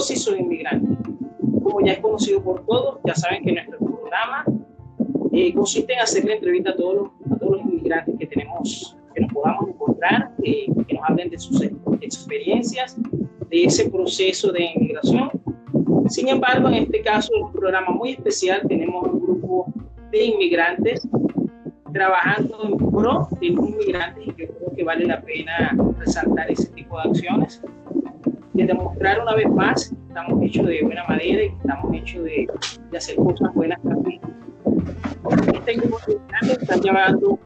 Yo sí soy inmigrante. Como ya es conocido por todos, ya saben que nuestro programa eh, consiste en hacerle entrevista a todos, los, a todos los inmigrantes que tenemos, que nos podamos encontrar, eh, que nos hablen de sus experiencias, de ese proceso de inmigración. Sin embargo, en este caso es un programa muy especial. Tenemos un grupo de inmigrantes trabajando en pro de los inmigrantes y que creo que vale la pena resaltar ese tipo de acciones, de demostrar una vez más que estamos hechos de buena madera y que estamos hechos de, de hacer cosas buenas también. Este grupo de está llevando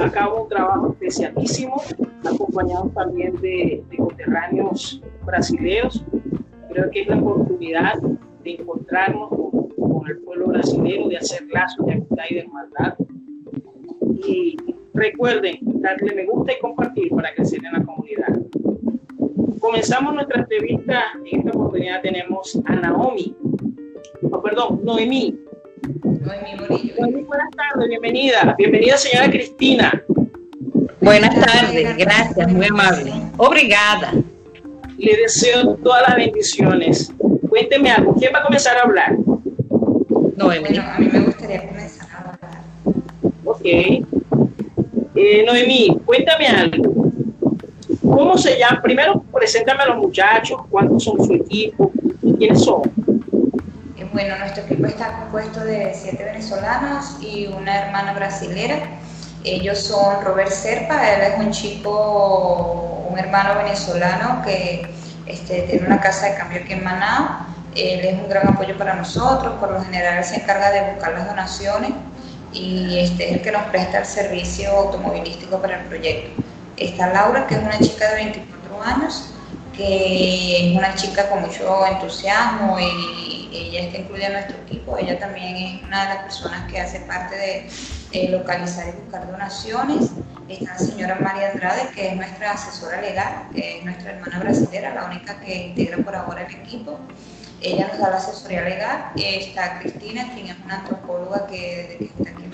a cabo un trabajo especialísimo, acompañado también de, de coterráneos brasileños. Creo que es la oportunidad de encontrarnos con, con el pueblo brasileño, de hacer lazos de amistad y de hermandad y recuerden darle me gusta y compartir para crecer en la comunidad. Comenzamos nuestra entrevista. En esta oportunidad tenemos a Naomi, oh, perdón, Noemí. Noemí Morillo. Noemí, buenas tardes, bienvenida. Bienvenida, señora Cristina. Buenas tardes, gracias, muy amable. Obrigada. Le deseo todas las bendiciones. Cuénteme algo, ¿quién va a comenzar a hablar? Noemí. Bueno, a mí me gustaría comenzar a hablar. Ok. Eh, Noemí, cuéntame algo. ¿Cómo se llama? Primero, preséntame a los muchachos, cuántos son su equipo y quiénes son. Eh, bueno, nuestro equipo está compuesto de siete venezolanos y una hermana brasilera. Ellos son Robert Serpa, él es un chico, un hermano venezolano que este, tiene una casa de cambio aquí en Manao. Él es un gran apoyo para nosotros, por lo general se encarga de buscar las donaciones y este es el que nos presta el servicio automovilístico para el proyecto. Está Laura, que es una chica de 24 años, que es una chica con mucho entusiasmo y ella está incluida en nuestro equipo. Ella también es una de las personas que hace parte de localizar y buscar donaciones. Está la señora María Andrade, que es nuestra asesora legal, que es nuestra hermana brasileña, la única que integra por ahora el equipo. Ella nos da la asesoría legal. Está Cristina, quien es una antropóloga que desde que está aquí en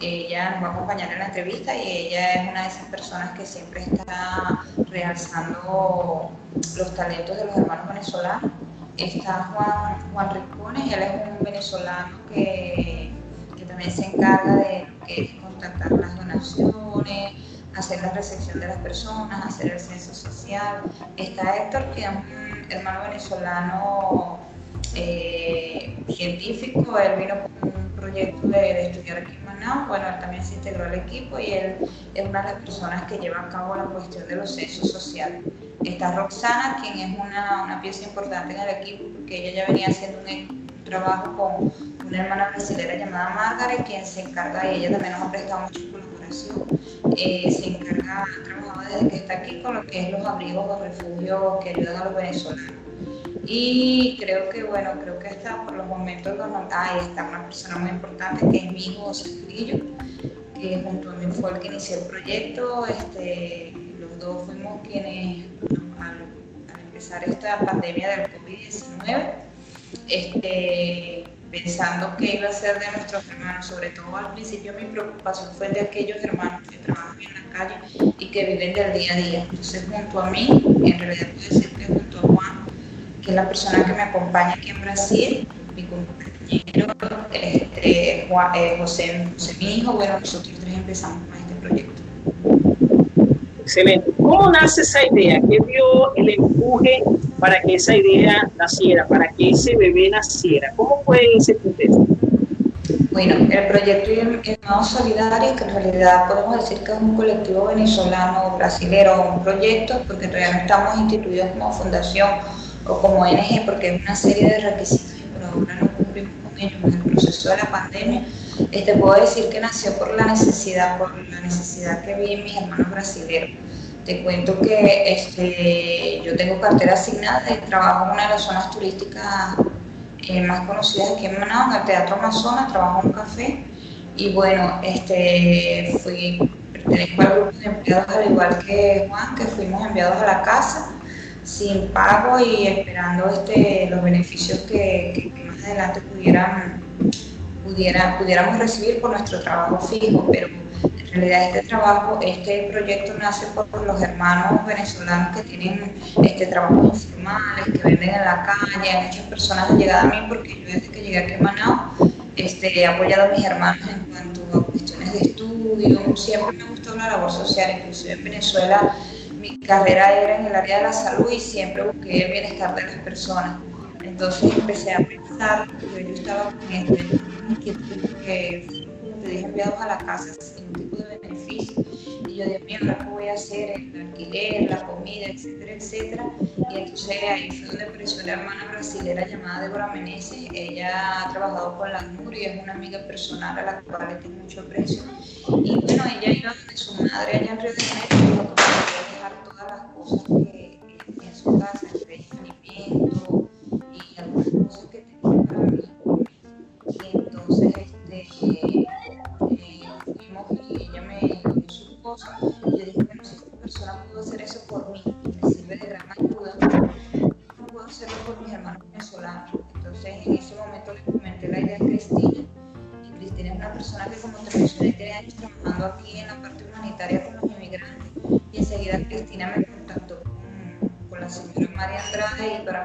ella nos va a acompañar en la entrevista y ella es una de esas personas que siempre está realzando los talentos de los hermanos venezolanos. Está Juan, Juan Ricones, él es un venezolano que, que también se encarga de contactar las donaciones, hacer la recepción de las personas, hacer el censo social. Está Héctor, que es un hermano venezolano eh, científico, él vino con proyecto de, estudiar aquí en Manao, bueno, él también se integró al equipo y él es una de las personas que lleva a cabo la cuestión de los censos sociales. Está Roxana, quien es una, una pieza importante en el equipo, porque ella ya venía haciendo un trabajo con una hermana brasileña llamada Margaret, quien se encarga, y ella también nos ha prestado mucha colaboración, eh, se encarga, ha trabajado desde que está aquí con lo que es los abrigos o refugios que ayudan a los venezolanos. Y creo que, bueno, creo que hasta por los momentos, ah, está una persona muy importante que es mi hijo José que junto a mí fue el que inició el proyecto. Este, los dos fuimos quienes, al, empezar esta pandemia del COVID-19, este, pensando que iba a ser de nuestros hermanos, sobre todo al principio mi preocupación fue de aquellos hermanos que trabajan en la calle y que viven del día a día. Entonces junto a mí, en realidad puedo decir que junto a Juan, que es la persona que me acompaña aquí en Brasil, mi compañero este, Juan, eh, José, José, mi hijo, bueno, nosotros tres empezamos con este proyecto. Excelente. ¿Cómo nace esa idea? ¿Qué dio el empuje para que esa idea naciera, para que ese bebé naciera? ¿Cómo fue ese proceso? Bueno, el proyecto Hermanos Solidarios, que en realidad podemos decir que es un colectivo venezolano, brasilero, un proyecto, porque todavía no estamos instituidos como fundación o como ONG, porque hay una serie de requisitos y por ahora no cumplimos con ellos en el proceso de la pandemia. Este, puedo decir que nació por la necesidad, por la necesidad que vi en mis hermanos brasileños. Te cuento que este, yo tengo cartera asignada y trabajo en una de las zonas turísticas eh, más conocidas aquí en Manao, en el Teatro Amazonas, trabajo en un café y bueno, este, fui, pertenezco al grupo de empleados al igual que Juan, que fuimos enviados a la casa sin pago y esperando este, los beneficios que, que más adelante pudieran pudiera, pudiéramos recibir por nuestro trabajo fijo, pero en realidad este trabajo, este proyecto nace por los hermanos venezolanos que tienen este trabajos informales, que venden en la calle, muchas personas han llegado a mí porque yo desde que llegué aquí a Manao este, he apoyado a mis hermanos en cuanto a cuestiones de estudio, siempre me gustó la labor social, inclusive en Venezuela mi carrera era en el área de la salud y siempre busqué el bienestar de las personas. Entonces empecé a pensar, yo, yo estaba con esto, que, como te dije, enviados a la casa sin ningún tipo de beneficio. Y yo, Dios mío, ¿qué voy a hacer? El alquiler, la comida, etcétera, etcétera. Y entonces ahí fue donde apareció la hermana brasilera llamada Débora Meneses. Ella ha trabajado con la NUR y es una amiga personal a la cual le tengo mucho aprecio. Y bueno, ella iba de su madre allá en Río de Janeiro las cosas que en su casa, entre ellas alimento y algunas cosas que tenía para mí. Y entonces este, eh, fuimos y ella me dio sus cosas. Y yo dije, bueno, si esta persona pudo hacer eso por mí,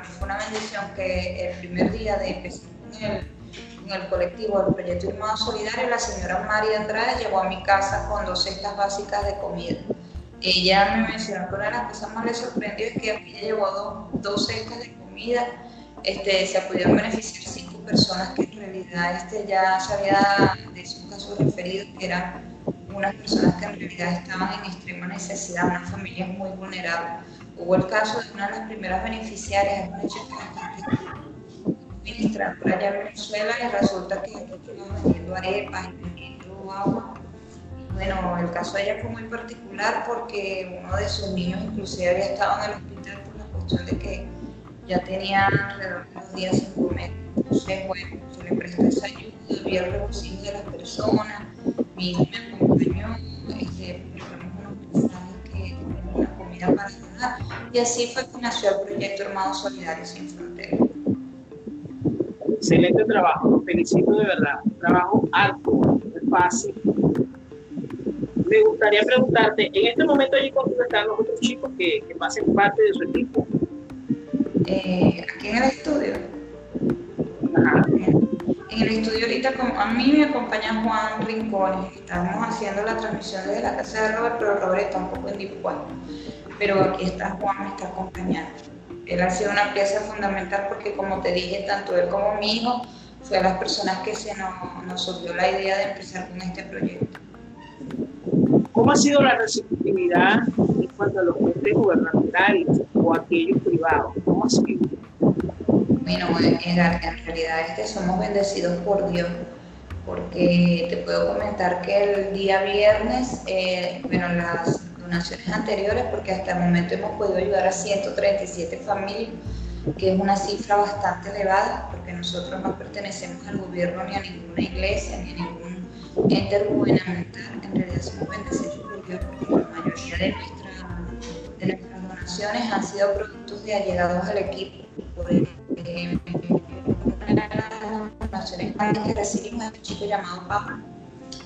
mí fue una bendición que el primer día de empezar con el en el colectivo del proyecto Irmão Solidario, la señora María Andrade llegó a mi casa con dos cestas básicas de comida. Ella me mencionó que una de las cosas más le sorprendió es que aquí llevó dos, dos cestas de comida, este, se pudieron beneficiar cinco personas que en realidad este, ya sabía de esos casos referidos, que eran unas personas que en realidad estaban en extrema necesidad, unas familias muy vulnerables. Hubo el caso de una de las primeras beneficiarias, una chica bastante administradora allá en Venezuela y resulta que estaba vendiendo arepas y vendiendo agua. Y bueno, el caso de ella fue muy particular porque uno de sus niños inclusive había estado en el hospital por la cuestión de que ya tenía alrededor de unos días sin comer. Entonces, bueno, se le prestó esa ayuda, vi el regocijo de las personas, mi hijo me acompañó, este, preparamos unos mensajes que una comida para y así fue que nació el proyecto Hermanos Solidarios Sin Fronteras excelente trabajo, los felicito de verdad. Trabajo alto, fácil. Me gustaría preguntarte, en este momento allí contigo están los otros chicos que, que pasen parte de su equipo. Eh, aquí en el estudio. Ajá. En el estudio ahorita a mí me acompaña Juan Rincones. Estamos haciendo la transmisión desde la casa de Robert, pero Robert está un poco en indispuesto. Pero aquí está Juan, me está acompañando él ha sido una pieza fundamental porque, como te dije, tanto él como mi hijo fue a las personas que se nos, nos surgió la idea de empezar con este proyecto. ¿Cómo ha sido la receptividad en cuanto a los entes gubernamentales o aquellos privados? ¿Cómo ha sido? Bueno, en, en realidad este somos bendecidos por Dios, porque te puedo comentar que el día viernes, eh, bueno, las anteriores porque hasta el momento hemos podido ayudar a 137 familias, que es una cifra bastante elevada porque nosotros no pertenecemos al gobierno ni a ninguna iglesia ni a ningún ente gubernamental. En realidad somos bendecidos por Dios porque la mayoría de, nuestras donaciones han sido productos de allegados al equipo. Una de las donaciones que recibimos es un chico llamado Pablo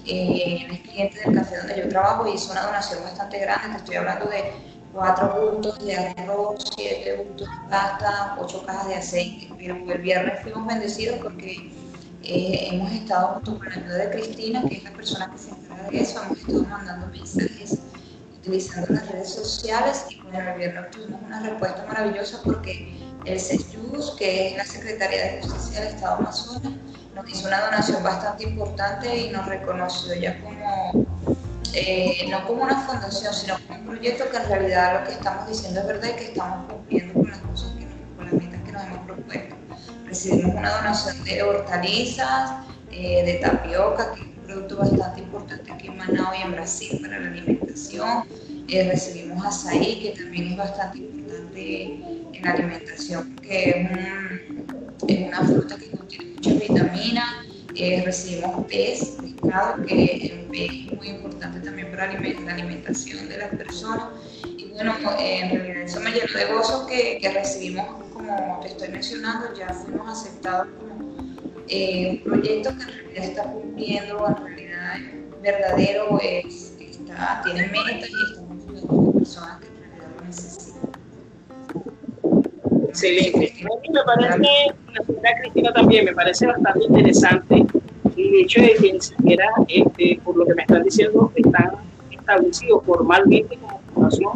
eh, el cliente del café donde yo trabajo hizo una donación bastante grande, te estoy hablando de cuatro bultos de arroz, siete bultos de pasta, ocho cajas de aceite. Pero el viernes fuimos bendecidos porque eh, hemos estado junto con la ayuda de Cristina, que es la persona que se encarga de eso, hemos estado mandando mensajes utilizando las redes sociales y con el viernes tuvimos una respuesta maravillosa porque el CESJUS, que es la Secretaría de Justicia del Estado Amazonas, nos hizo una donación bastante importante y nos reconoció ya como, eh, no como una fundación, sino como un proyecto que en realidad lo que estamos diciendo es verdad y que estamos cumpliendo con las cosas que nos, con las metas que nos hemos propuesto. Recibimos una donación de hortalizas, eh, de tapioca, que es un producto bastante importante aquí en Manao y en Brasil para la alimentación. Eh, recibimos azaí, que también es bastante importante en la alimentación, que es, un, es una fruta que contiene muchas vitaminas. Eh, recibimos pez, pescado, que es muy importante también para la alimentación de las personas. Y bueno, eh, en realidad eso me llenó de gozo que, que, recibimos, como te estoy mencionando, ya fuimos aceptados como eh, un proyecto que en realidad está cumpliendo, en realidad verdadero, es tiene metas y estamos ayudando a personas que Excelente. A mí me parece, la señora Cristina también me parece bastante interesante el hecho de que ni siquiera, este, por lo que me están diciendo, están establecidos formalmente como fundación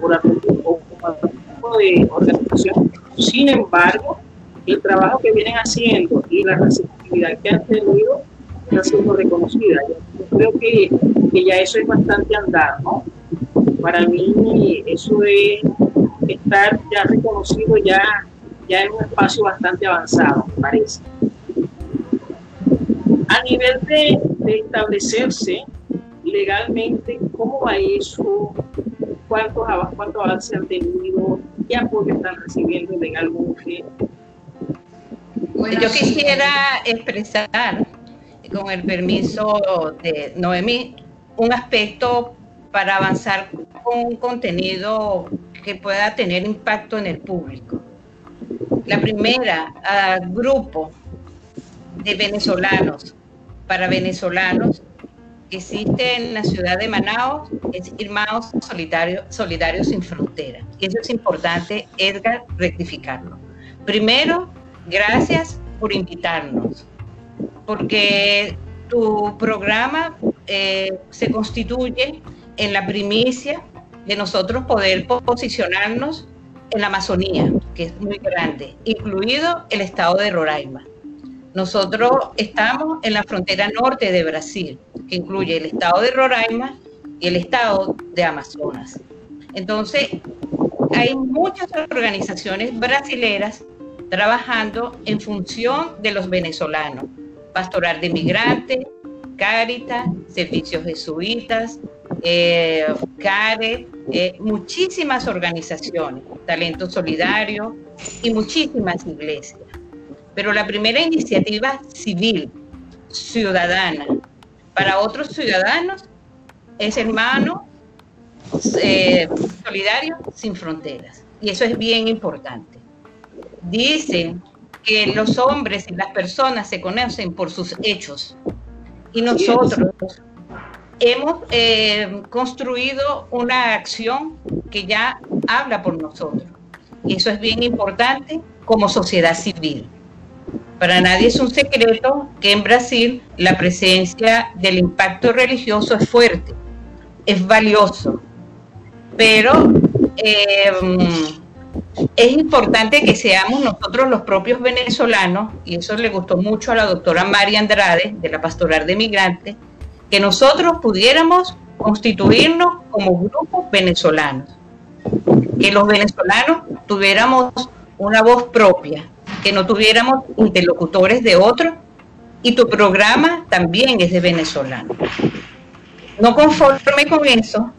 por algún, o como algún tipo de organización. Sin embargo, el trabajo que vienen haciendo y la receptividad que han tenido está siendo reconocida. Yo creo que, que ya eso es bastante andar, ¿no? Para mí eso es estar ya reconocido ya, ya en un espacio bastante avanzado, me parece. A nivel de, de establecerse legalmente, ¿cómo va eso? ¿Cuántos, cuántos avances han tenido? ¿Qué apoyo están recibiendo legalmente? Bueno, yo quisiera expresar, con el permiso de Noemí, un aspecto para avanzar con un contenido que pueda tener impacto en el público. La primera, grupo de venezolanos para venezolanos que existe en la ciudad de Manaus es Hermanos Solidarios, Solidarios Sin Frontera. Y eso es importante, Edgar, rectificarlo. Primero, gracias por invitarnos, porque tu programa eh, se constituye en la primicia de nosotros poder posicionarnos en la Amazonía, que es muy grande, incluido el estado de Roraima. Nosotros estamos en la frontera norte de Brasil, que incluye el estado de Roraima y el estado de Amazonas. Entonces, hay muchas organizaciones brasileras trabajando en función de los venezolanos. Pastoral de Migrantes, Caritas, Servicios Jesuitas, eh, CARE, eh, muchísimas organizaciones, Talento Solidario y muchísimas iglesias. Pero la primera iniciativa civil, ciudadana, para otros ciudadanos es hermano eh, solidario sin fronteras. Y eso es bien importante. Dicen que los hombres y las personas se conocen por sus hechos. Y nosotros hemos eh, construido una acción que ya habla por nosotros. Y eso es bien importante como sociedad civil. Para nadie es un secreto que en Brasil la presencia del impacto religioso es fuerte, es valioso, pero eh, es importante que seamos nosotros los propios venezolanos, y eso le gustó mucho a la doctora María Andrade de la Pastoral de Migrantes, que nosotros pudiéramos constituirnos como grupos venezolanos, que los venezolanos tuviéramos una voz propia, que no tuviéramos interlocutores de otros y tu programa también es de venezolanos. No conforme con eso,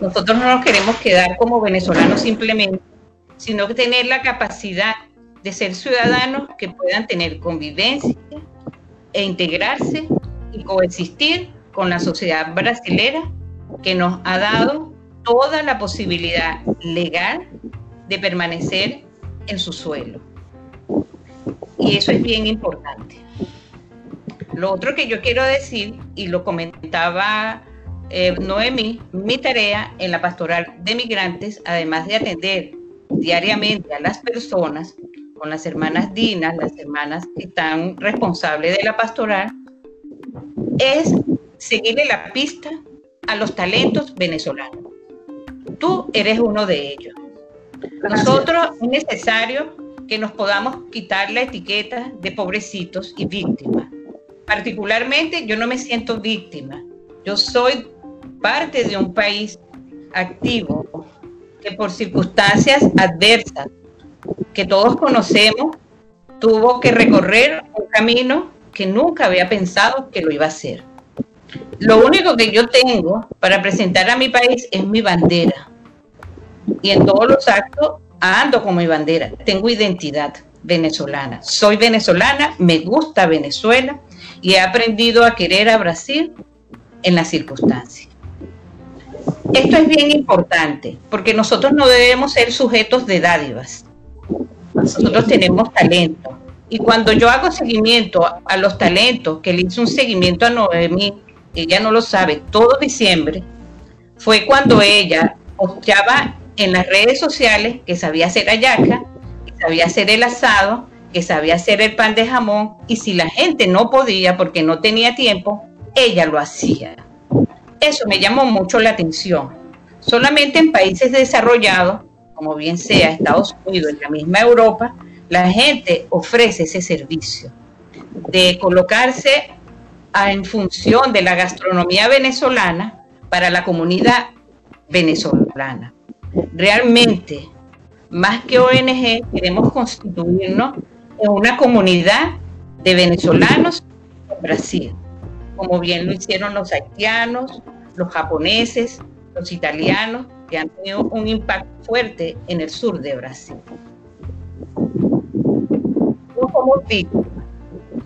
nosotros no nos queremos quedar como venezolanos simplemente, sino tener la capacidad de ser ciudadanos que puedan tener convivencia e integrarse y coexistir con la sociedad brasilera que nos ha dado toda la posibilidad legal de permanecer en su suelo. Y eso es bien importante. Lo otro que yo quiero decir, y lo comentaba eh, Noemí, mi tarea en la pastoral de migrantes, además de atender diariamente a las personas, con las hermanas Dinas, las hermanas que están responsables de la pastoral, es seguirle la pista a los talentos venezolanos. Tú eres uno de ellos. Nosotros es necesario que nos podamos quitar la etiqueta de pobrecitos y víctimas. Particularmente yo no me siento víctima. Yo soy parte de un país activo que por circunstancias adversas que todos conocemos tuvo que recorrer un camino que nunca había pensado que lo iba a hacer. Lo único que yo tengo para presentar a mi país es mi bandera. Y en todos los actos ando con mi bandera. Tengo identidad venezolana. Soy venezolana, me gusta Venezuela y he aprendido a querer a Brasil en las circunstancias. Esto es bien importante porque nosotros no debemos ser sujetos de dádivas. Nosotros tenemos talento. Y cuando yo hago seguimiento a los talentos, que le hice un seguimiento a Noemí ella no lo sabe, todo diciembre, fue cuando ella posteaba en las redes sociales que sabía hacer ayaca, que sabía hacer el asado, que sabía hacer el pan de jamón y si la gente no podía porque no tenía tiempo, ella lo hacía. Eso me llamó mucho la atención. Solamente en países desarrollados, como bien sea Estados Unidos, en la misma Europa, la gente ofrece ese servicio de colocarse en función de la gastronomía venezolana para la comunidad venezolana. Realmente, más que ONG, queremos constituirnos en una comunidad de venezolanos en Brasil, como bien lo hicieron los haitianos, los japoneses, los italianos, que han tenido un impacto fuerte en el sur de Brasil. No somos víctimas,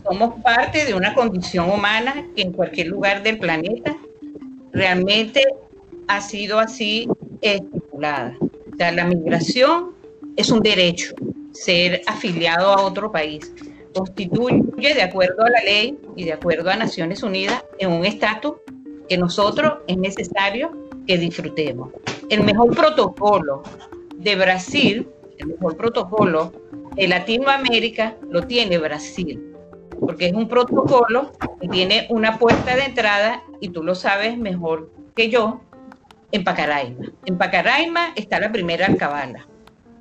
somos parte de una condición humana que en cualquier lugar del planeta realmente ha sido así estipulada. La migración es un derecho, ser afiliado a otro país. Constituye, de acuerdo a la ley y de acuerdo a Naciones Unidas, en un estatus que nosotros es necesario que disfrutemos. El mejor protocolo de Brasil, el mejor protocolo de Latinoamérica lo tiene Brasil porque es un protocolo que tiene una puerta de entrada y tú lo sabes mejor que yo, en Pacaraima. En Pacaraima está la primera alcabala,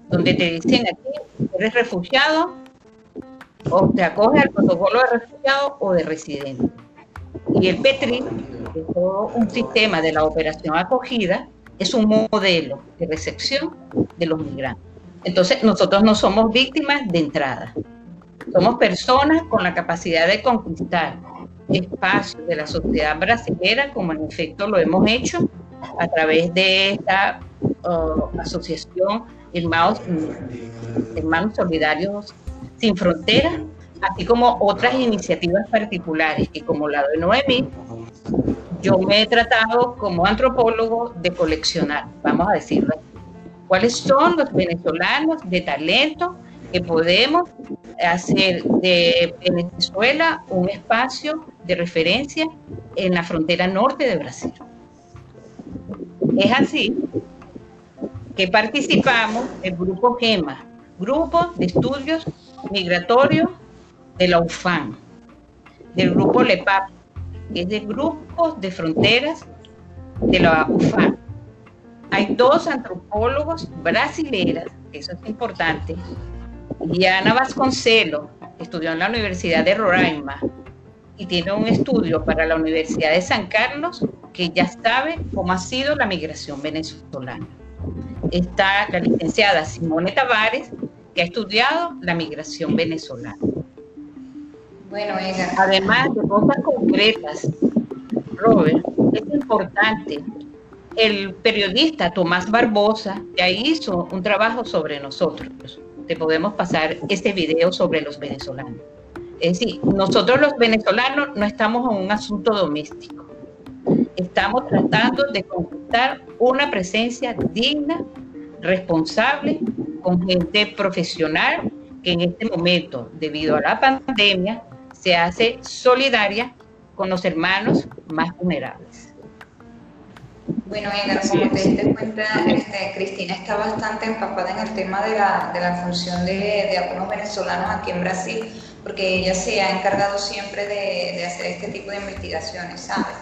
donde te dicen aquí, eres refugiado o te acoges al protocolo de refugiado o de residente. Y el PETRI, que es todo un sistema de la operación acogida, es un modelo de recepción de los migrantes. Entonces, nosotros no somos víctimas de entrada. Somos personas con la capacidad de conquistar espacios de la sociedad brasileña, como en efecto lo hemos hecho a través de esta uh, asociación Hermanos, Hermanos Solidarios Sin Fronteras, así como otras iniciativas particulares que como la de Noemí, yo me he tratado como antropólogo de coleccionar, vamos a decirlo cuáles son los venezolanos de talento que podemos hacer de Venezuela un espacio de referencia en la frontera norte de Brasil. Es así que participamos el grupo GEMA, Grupo de Estudios Migratorios de la UFAM, del grupo LEPAP, que es de grupos de fronteras de la UFAM. Hay dos antropólogos brasileras, eso es importante, y Ana Vasconcelo estudió en la Universidad de Roraima y tiene un estudio para la Universidad de San Carlos que ya sabe cómo ha sido la migración venezolana. Está la licenciada Simone Tavares, que ha estudiado la migración venezolana. Bueno, Además de cosas concretas, Robert, es importante. El periodista Tomás Barbosa ya hizo un trabajo sobre nosotros te podemos pasar este video sobre los venezolanos. Es decir, nosotros los venezolanos no estamos en un asunto doméstico. Estamos tratando de conquistar una presencia digna, responsable, con gente profesional que en este momento, debido a la pandemia, se hace solidaria con los hermanos más vulnerables. Bueno, Edgar, como te diste cuenta, este, Cristina está bastante empapada en el tema de la, de la función de, de, algunos venezolanos aquí en Brasil, porque ella se ha encargado siempre de, de, hacer este tipo de investigaciones, ¿sabes?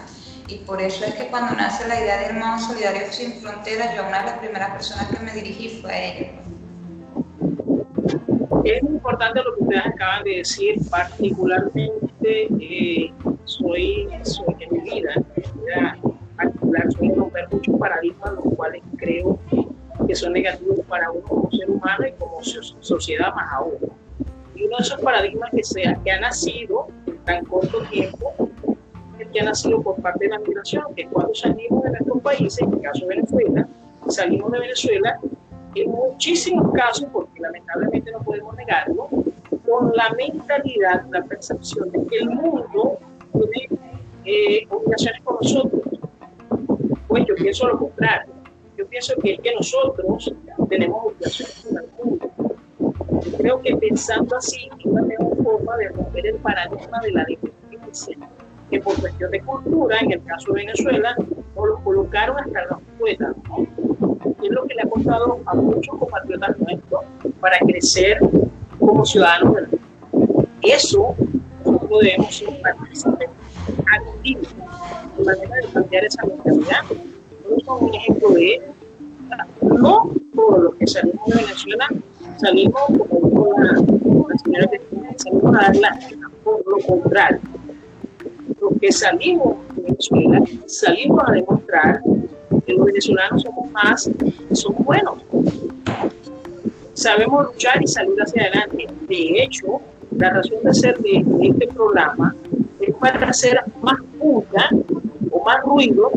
Y por eso es que cuando nace la idea de Hermanos Solidarios Sin Fronteras, yo una de las primeras personas que me dirigí fue a ella. Es importante lo que ustedes acaban de decir, particularmente eh, soy, soy en mi vida, particular suele romper muchos paradigmas, los cuales creo que son negativos para uno como ser humano y como sociedad más aún. Y uno de esos paradigmas que, sea, que ha nacido en tan corto tiempo es que ha nacido por parte de la migración, que cuando salimos de nuestros países, en el caso de Venezuela, salimos de Venezuela en muchísimos casos, porque lamentablemente no podemos negarlo, con la mentalidad, la percepción de que el mundo tiene eh, obligaciones con nosotros, pues yo pienso lo contrario. Yo pienso que es que nosotros tenemos obligaciones con el mundo. creo que pensando así es una mejor forma de romper el paradigma de la dependencia, que por cuestión de cultura, en el caso de Venezuela, o los colocaron hasta las puertas, es lo que le ha costado a muchos compatriotas nuestros para crecer como ciudadanos del mundo. Eso nosotros debemos ser participantes activos manera de cambiar esa mentalidad. Un ejemplo de. No todos los que salimos de Venezuela salimos, como la señora que salimos a dar la por lo contrario. Los que salimos de Venezuela salimos a demostrar que los venezolanos somos más, somos buenos. Sabemos luchar y salir hacia adelante. De hecho, la razón de ser de, este programa es para hacer más o más ruido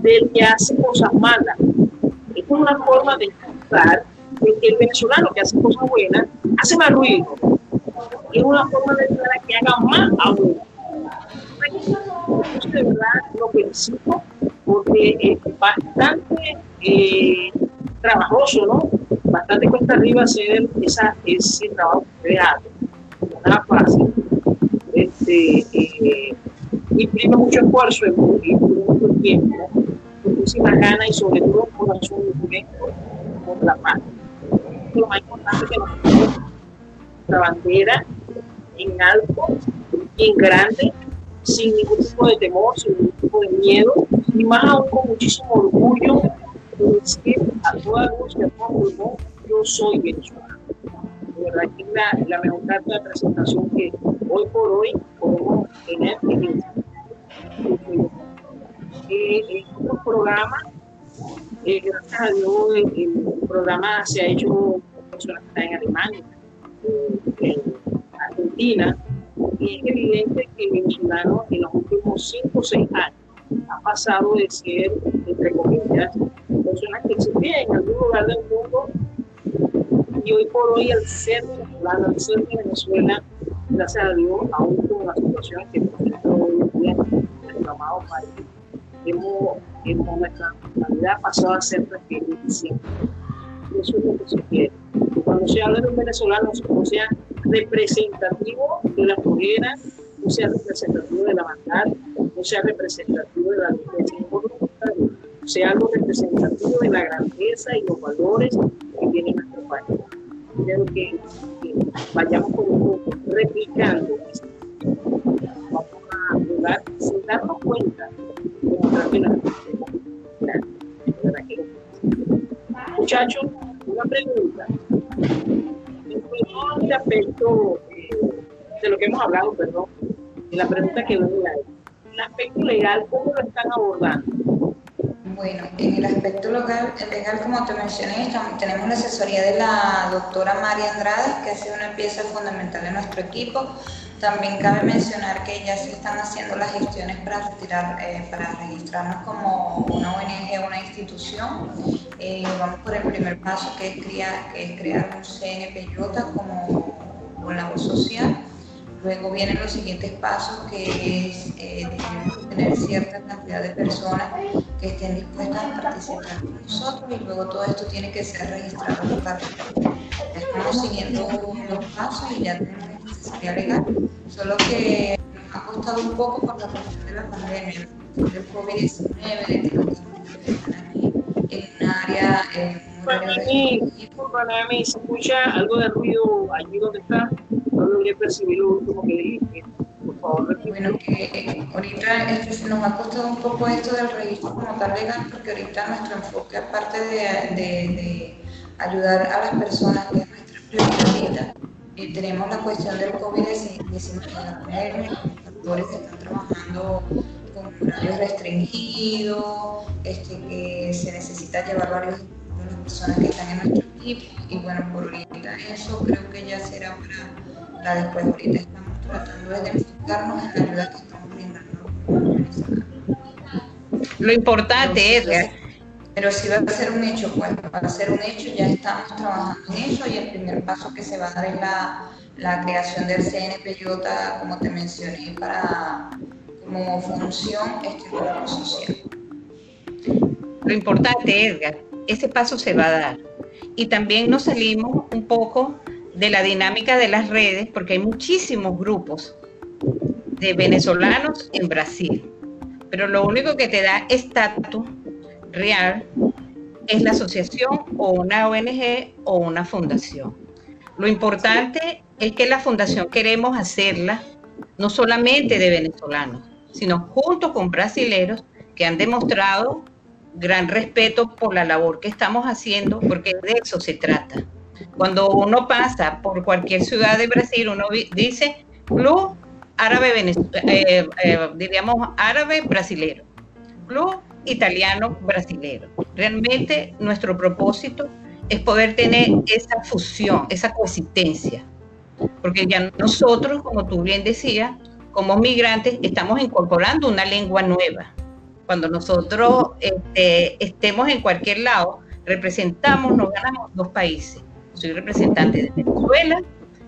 del que hace cosas malas. Es una forma de mostrar que el venezolano que hace cosas buenas hace más ruido. Es una forma de que haga más aún. Yo de verdad lo felicito porque es bastante eh, trabajoso, ¿no? Bastante cuesta arriba hacer ese trabajo que Nada fácil. Este, eh, imprime mucho esfuerzo y mucho tiempo, muchísimas ganas y sobre todo por un documento por la paz. Lo más importante que nos la bandera en alto, en grande, sin ningún tipo de temor, sin ningún tipo de miedo, y más aún con muchísimo orgullo de decir a toda luz y a todo pulmón, yo soy venezolano. De verdad que es la, mejor carta de presentación que hoy por hoy podemos tener en el eh, en otros programas, eh, gracias a Dios, el, programa se ha hecho con personas que están en Alemania, en Argentina, y es evidente que el venezolano en los últimos 5 o 6 años ha pasado de ser, entre comillas, personas que existían en algún lugar del mundo y hoy por hoy al ser venezolano, al ser de Venezuela, gracias a Dios, aún con la situación que ejemplo hoy en día en el amado país, hemos, hemos nuestra nacionalidad pasado a ser. Y eso es lo que se quiere. Cuando se habla de un venezolano, no sea representativo de la foguera, no sea representativo de la bandera, no sea representativo de la voluntaria, sea algo representativo de la grandeza y los valores que tiene nuestro país. Quiero que, que vayamos como replicando esto. Vamos sin darnos cuenta de Muchachos, una pregunta. En este aspecto eh, de lo que hemos hablado, perdón, la pregunta que venía el aspecto legal, ¿cómo lo están abordando? Bueno, en el aspecto legal, legal como te mencioné, tenemos la asesoría de la doctora María Andrade, que ha sido una pieza fundamental de nuestro equipo. También cabe mencionar que ya se están haciendo las gestiones para, retirar, eh, para registrarnos como una ONG, una institución. Eh, vamos por el primer paso, que es, crear, que es crear un CNPJ como, como labor social Luego vienen los siguientes pasos, que es eh, tener cierta cantidad de personas que estén dispuestas a participar con nosotros y luego todo esto tiene que ser registrado local. Estamos siguiendo los pasos y ya tenemos necesidad legal, solo que nos ha costado un poco por la cuestión de la pandemia, del COVID-19, de que los están aquí en un área... En para mí, se escucha algo de ruido allí donde está no logré percibir lo último que dijiste. Por favor, Bueno, que ahorita este, nos ha costado un poco esto del registro como tal legal, porque ahorita nuestro enfoque, aparte de, de, de ayudar a las personas, que es nuestra prioridad, eh, tenemos la cuestión del COVID-19, los actores que están trabajando con horarios restringidos, este, que se necesita llevar varios de las personas que están en nuestro equipo, y bueno, por ahorita eso creo que ya será para la después. Ahorita estamos tratando de enfocarnos en la ayuda que estamos brindando. Lo importante es... Pero si va a ser un hecho, pues va a ser un hecho, ya estamos trabajando en eso y el primer paso que se va a dar es la, la creación del CNPJ, como te mencioné, para como función grupo social. Lo importante, Edgar, ese paso se va a dar. Y también nos salimos un poco de la dinámica de las redes, porque hay muchísimos grupos de venezolanos en Brasil. pero lo único que te da estatus real es la asociación o una ONG o una fundación. Lo importante es que la fundación queremos hacerla no solamente de venezolanos, sino junto con brasileros que han demostrado gran respeto por la labor que estamos haciendo, porque de eso se trata. Cuando uno pasa por cualquier ciudad de Brasil, uno dice Club Árabe, eh, eh, diríamos árabe brasilero, Club Italiano brasilero. Realmente nuestro propósito es poder tener esa fusión, esa coexistencia, porque ya nosotros, como tú bien decías, como migrantes, estamos incorporando una lengua nueva. Cuando nosotros este, estemos en cualquier lado, representamos, nos ganamos dos países. Soy representante de Venezuela,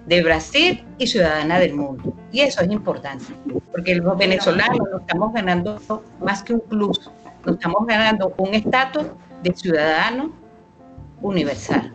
de Brasil y ciudadana del mundo. Y eso es importante, porque los venezolanos nos estamos ganando más que un plus, nos estamos ganando un estatus de ciudadano universal.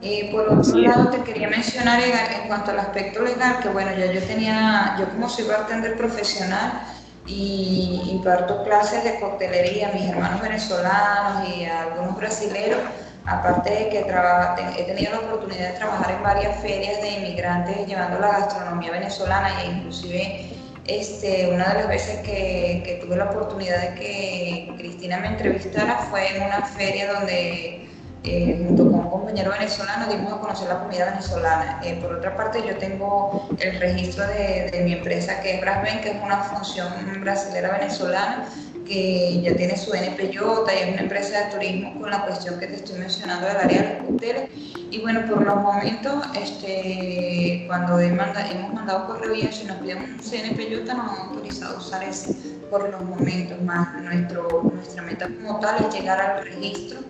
Y por otro lado, te quería mencionar en, cuanto al aspecto legal, que bueno, ya yo tenía, yo como soy bartender profesional y imparto clases de coctelería a mis hermanos venezolanos y a algunos brasileños, aparte de que he tenido la oportunidad de trabajar en varias ferias de inmigrantes llevando la gastronomía venezolana e inclusive este, una de las veces que, tuve la oportunidad de que Cristina me entrevistara fue en una feria donde eh, junto con un compañero venezolano dimos a conocer la comida venezolana. Eh, por otra parte, yo tengo el registro de, de mi empresa que es Brasben, que es una función brasilera venezolana que ya tiene su NPJ y es una empresa de turismo con la cuestión que te estoy mencionando del área de los hoteles. Y bueno, por los momentos, este, cuando hemos mandado correo y y nos piden un CNPJ, nos han autorizado a usar ese por los momentos más. Nuestro, nuestra meta como tal es llegar al registro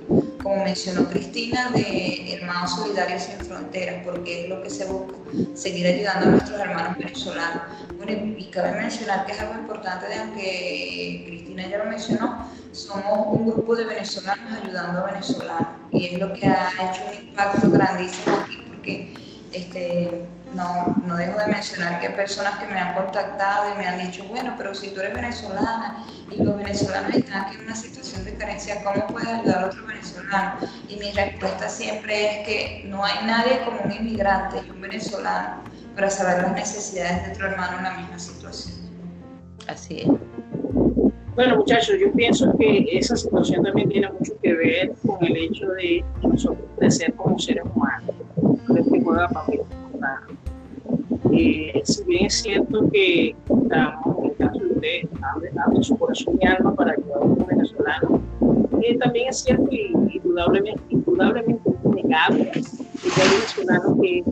como mencionó Cristina, de Hermanos Solidarios Sin Fronteras, porque es lo que se busca, seguir ayudando a nuestros hermanos venezolanos. Bueno, y cabe mencionar que es algo importante, de aunque Cristina ya lo mencionó, somos un grupo de venezolanos ayudando a venezolanos, y es lo que ha hecho un impacto grandísimo aquí, porque este, no, no dejo de mencionar que hay personas que me han contactado y me han dicho, bueno, pero si tú eres venezolana y los venezolanos están aquí en una situación de carencia, ¿cómo puedes ayudar a otros venezolanos? Y mi respuesta siempre es que no hay nadie como un inmigrante y un venezolano para saber las necesidades de otro hermano en la misma situación. Así es. Bueno, muchachos, yo pienso que esa situación también tiene mucho que ver con el hecho de nosotros crecer como seres humanos. que juega papel eh, si bien es cierto que estamos, en el caso de ustedes, dejando su corazón y alma para ayudar a los venezolanos, eh, también es cierto y indudablemente, indudablemente innegable que hay venezolanos que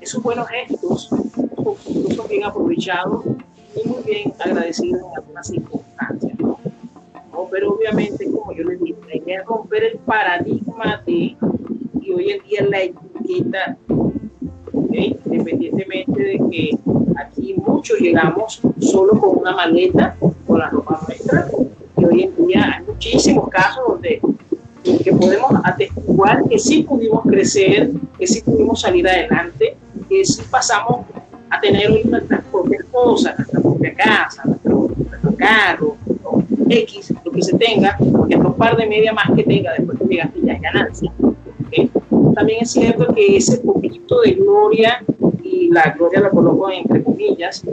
esos buenos gestos no son bien aprovechados y muy bien agradecidos en algunas circunstancias. ¿no? pero obviamente, como yo les dije, hay que romper el paradigma de que hoy en día la etiqueta independientemente de que aquí muchos llegamos solo con una maleta, con la ropa nuestra, y hoy en día hay muchísimos casos donde que podemos atestiguar que sí pudimos crecer, que sí pudimos salir adelante, que sí pasamos a tener nuestras propias cosas, nuestra propia casa, nuestro, carro, X, lo que se tenga, porque un par de media más que tenga después que llegaste ya es ganancia. También es cierto que ese poquito de gloria, y la gloria la coloco entre comillas,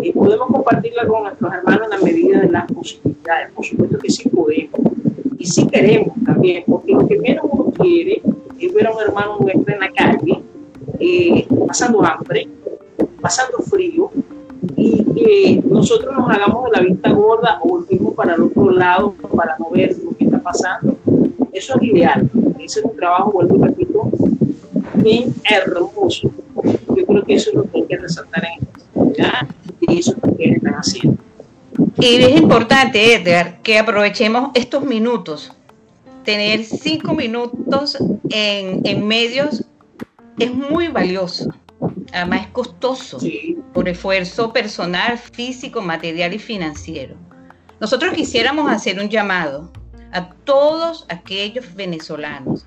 eh, podemos compartirla con nuestros hermanos en la medida de las posibilidades. Por supuesto que sí podemos y sí queremos también, porque lo que menos uno quiere es ver a un hermano nuestro en la calle eh, pasando hambre, pasando frío, y que nosotros nos hagamos de la vista gorda o volvimos para el otro lado para no ver lo que está pasando. Eso es ideal. Ese es un trabajo, vuelvo y repito, bien hermoso. Yo creo que eso es lo que hay que resaltar en esta comunidad y eso es lo que están haciendo. Y es importante, Edgar, que aprovechemos estos minutos. Tener cinco minutos en, en medios es muy valioso. Además es costoso por esfuerzo personal, físico, material y financiero. Nosotros quisiéramos hacer un llamado a todos aquellos venezolanos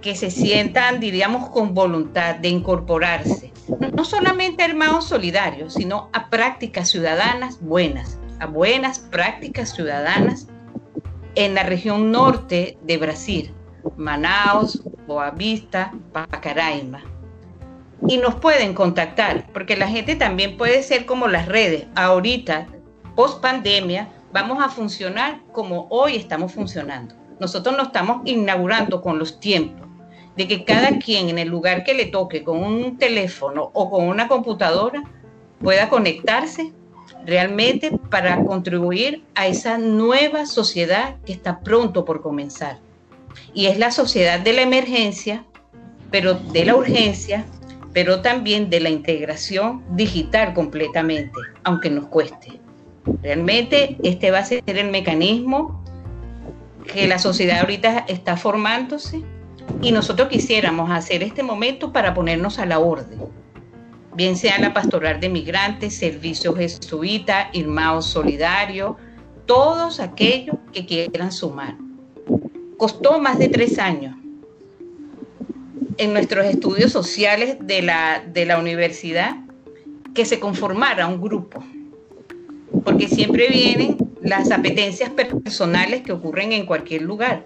que se sientan, diríamos, con voluntad de incorporarse, no solamente a hermanos solidarios, sino a prácticas ciudadanas buenas, a buenas prácticas ciudadanas en la región norte de Brasil, Manaus, Boa Vista, Pacaraima. Y nos pueden contactar, porque la gente también puede ser como las redes. Ahorita, post pandemia, vamos a funcionar como hoy estamos funcionando. Nosotros nos estamos inaugurando con los tiempos de que cada quien en el lugar que le toque con un teléfono o con una computadora pueda conectarse realmente para contribuir a esa nueva sociedad que está pronto por comenzar. Y es la sociedad de la emergencia, pero de la urgencia, pero también de la integración digital completamente, aunque nos cueste. Realmente este va a ser el mecanismo que la sociedad ahorita está formándose y nosotros quisiéramos hacer este momento para ponernos a la orden. Bien sea la pastoral de migrantes, servicio jesuita, Irmãos Solidario, todos aquellos que quieran sumar. Costó más de tres años. En nuestros estudios sociales de la, de la universidad que se conformara un grupo, porque siempre vienen las apetencias personales que ocurren en cualquier lugar.